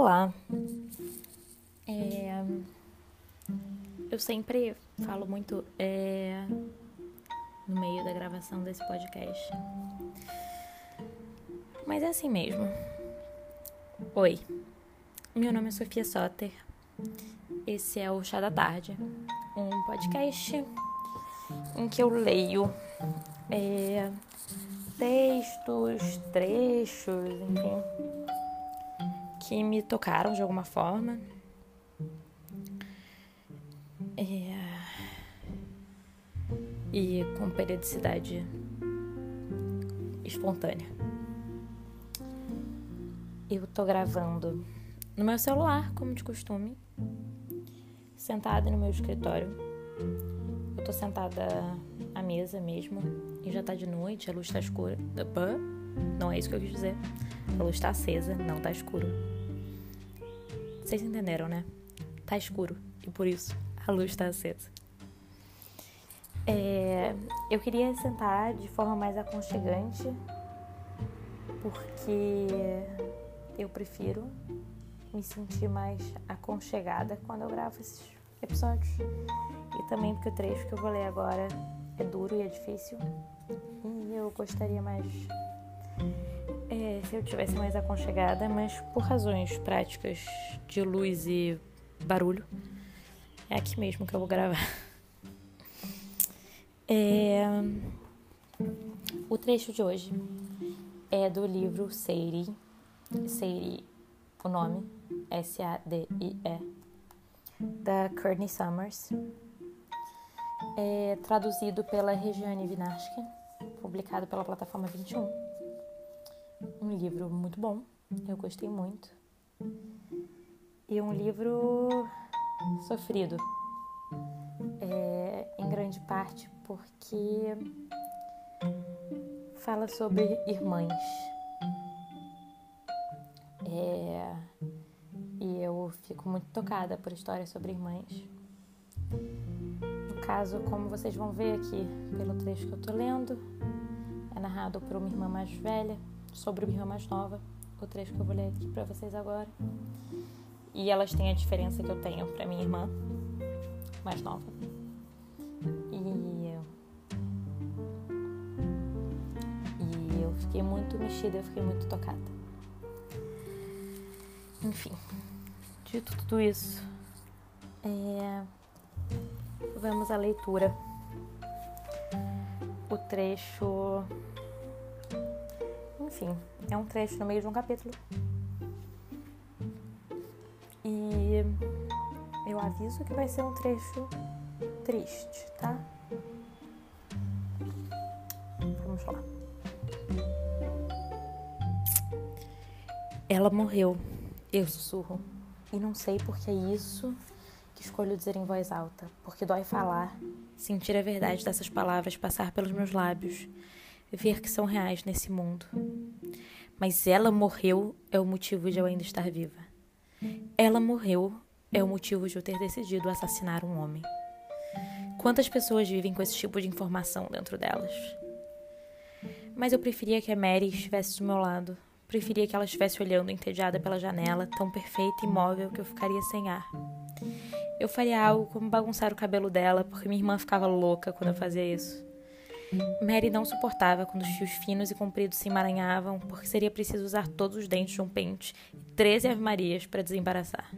Olá. É, eu sempre falo muito é, no meio da gravação desse podcast. Mas é assim mesmo. Oi, meu nome é Sofia Soter. Esse é o Chá da Tarde, um podcast em que eu leio é, textos, trechos, enfim que me tocaram de alguma forma. É... E com periodicidade espontânea. Eu tô gravando no meu celular, como de costume, sentada no meu escritório. Eu tô sentada à mesa mesmo, e já tá de noite, a luz tá escura. Não é isso que eu quis dizer. A luz tá acesa, não tá escuro. Vocês entenderam, né? Tá escuro e por isso a luz tá acesa. É, eu queria sentar de forma mais aconchegante, porque eu prefiro me sentir mais aconchegada quando eu gravo esses episódios. E também porque o trecho que eu vou ler agora é duro e é difícil. E eu gostaria mais se eu tivesse mais aconchegada, mas por razões práticas de luz e barulho, é aqui mesmo que eu vou gravar. É, o trecho de hoje é do livro Seiri, Seiri, o nome, S-A-D-I-E, da Courtney Summers, é traduzido pela Regiane Vinashkin, publicado pela plataforma 21 um livro muito bom, eu gostei muito. E um livro sofrido, é, em grande parte porque fala sobre irmãs. É, e eu fico muito tocada por histórias sobre irmãs. No caso, como vocês vão ver aqui pelo trecho que eu tô lendo, é narrado por uma irmã mais velha sobre uma irmã mais nova, o trecho que eu vou ler aqui para vocês agora. E elas têm a diferença que eu tenho para minha irmã mais nova. E e eu fiquei muito mexida, eu fiquei muito tocada. Enfim, dito tudo isso, é, vamos à leitura. O trecho enfim, é um trecho no meio de um capítulo. E eu aviso que vai ser um trecho triste, tá? Vamos lá. Ela morreu, eu sussurro. E não sei porque é isso que escolho dizer em voz alta, porque dói falar, sentir a verdade dessas palavras passar pelos meus lábios ver que são reais nesse mundo. Mas ela morreu é o motivo de eu ainda estar viva. Ela morreu é o motivo de eu ter decidido assassinar um homem. Quantas pessoas vivem com esse tipo de informação dentro delas? Mas eu preferia que a Mary estivesse do meu lado. Preferia que ela estivesse olhando entediada pela janela, tão perfeita e imóvel que eu ficaria sem ar. Eu faria algo como bagunçar o cabelo dela, porque minha irmã ficava louca quando eu fazia isso. Mary não suportava quando os fios finos e compridos se emaranhavam, porque seria preciso usar todos os dentes de um pente e 13 ave-marias para desembaraçar.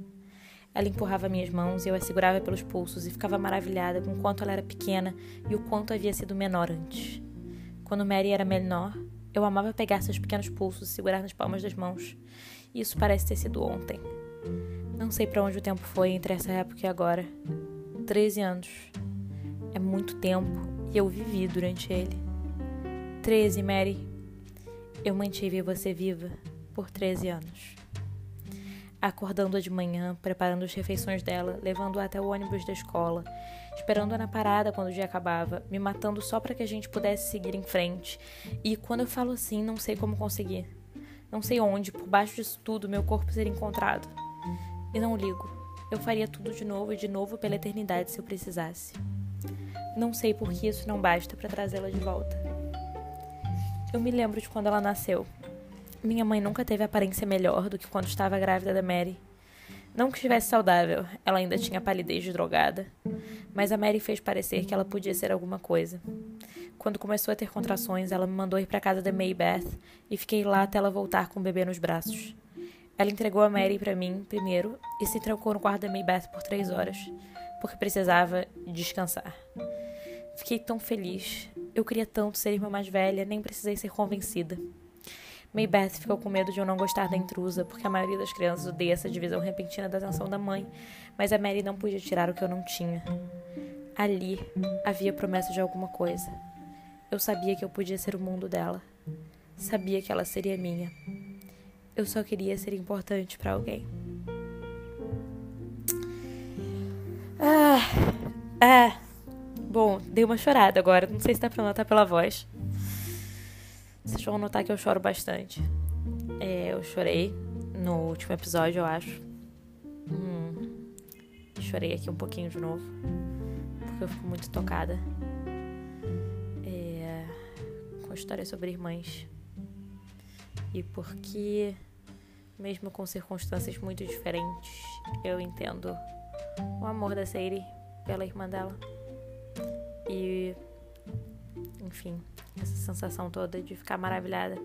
Ela empurrava minhas mãos e eu a segurava pelos pulsos e ficava maravilhada com o quanto ela era pequena e o quanto havia sido menor antes. Quando Mary era menor, eu amava pegar seus pequenos pulsos e segurar nas palmas das mãos. Isso parece ter sido ontem. Não sei para onde o tempo foi entre essa época e agora. Treze anos. É muito tempo e eu vivi durante ele. 13, Mary. Eu mantive você viva por 13 anos. Acordando-a de manhã, preparando as refeições dela, levando-a até o ônibus da escola, esperando-a na parada quando o dia acabava, me matando só para que a gente pudesse seguir em frente. E quando eu falo assim, não sei como conseguir. Não sei onde, por baixo disso tudo, meu corpo seria encontrado. E não ligo. Eu faria tudo de novo e de novo pela eternidade se eu precisasse. Não sei por que isso não basta para trazê-la de volta. Eu me lembro de quando ela nasceu. Minha mãe nunca teve aparência melhor do que quando estava grávida da Mary. Não que estivesse saudável, ela ainda tinha palidez de drogada, mas a Mary fez parecer que ela podia ser alguma coisa. Quando começou a ter contrações, ela me mandou ir para casa da Maybeth e fiquei lá até ela voltar com o bebê nos braços. Ela entregou a Mary para mim primeiro e se trancou no quarto da Maybeth por três horas, porque precisava descansar. Fiquei tão feliz. Eu queria tanto ser irmã mais velha, nem precisei ser convencida. Maybeth ficou com medo de eu não gostar da intrusa, porque a maioria das crianças odeia essa divisão repentina da atenção da mãe, mas a Mary não podia tirar o que eu não tinha. Ali havia promessa de alguma coisa. Eu sabia que eu podia ser o mundo dela. Sabia que ela seria minha. Eu só queria ser importante para alguém. Ah. Bom, dei uma chorada agora. Não sei se dá pra notar pela voz. Vocês vão notar que eu choro bastante. É, eu chorei no último episódio, eu acho. Hum, chorei aqui um pouquinho de novo. Porque eu fico muito tocada. É, com a história sobre irmãs e porque, mesmo com circunstâncias muito diferentes, eu entendo o amor da Sadie pela irmã dela. E, enfim, essa sensação toda de ficar maravilhada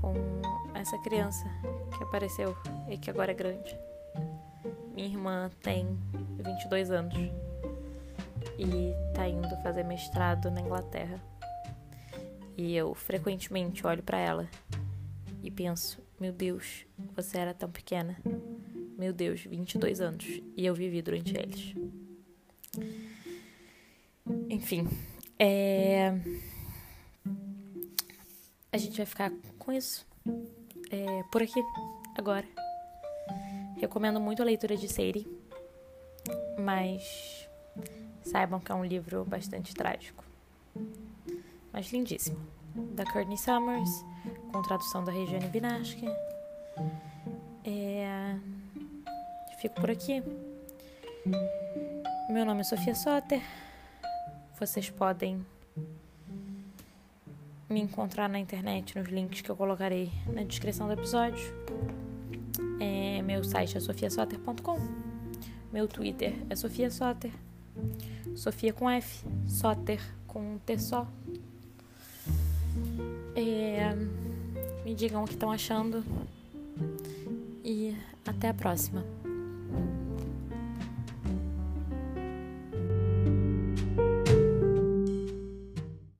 com essa criança que apareceu e que agora é grande. Minha irmã tem 22 anos e tá indo fazer mestrado na Inglaterra. E eu frequentemente olho para ela e penso: meu Deus, você era tão pequena. Meu Deus, 22 anos e eu vivi durante eles. Enfim, é... a gente vai ficar com isso é, por aqui agora. Recomendo muito a leitura de Sadie, mas saibam que é um livro bastante trágico mas lindíssimo. Da Courtney Summers, com tradução da Regiane Vinaski. É... Fico por aqui. Meu nome é Sofia Soter. Vocês podem me encontrar na internet nos links que eu colocarei na descrição do episódio. É, meu site é sofiasoter.com. Meu Twitter é Sofia Soter. Sofia com F, Soter com T só. É, me digam o que estão achando. E até a próxima.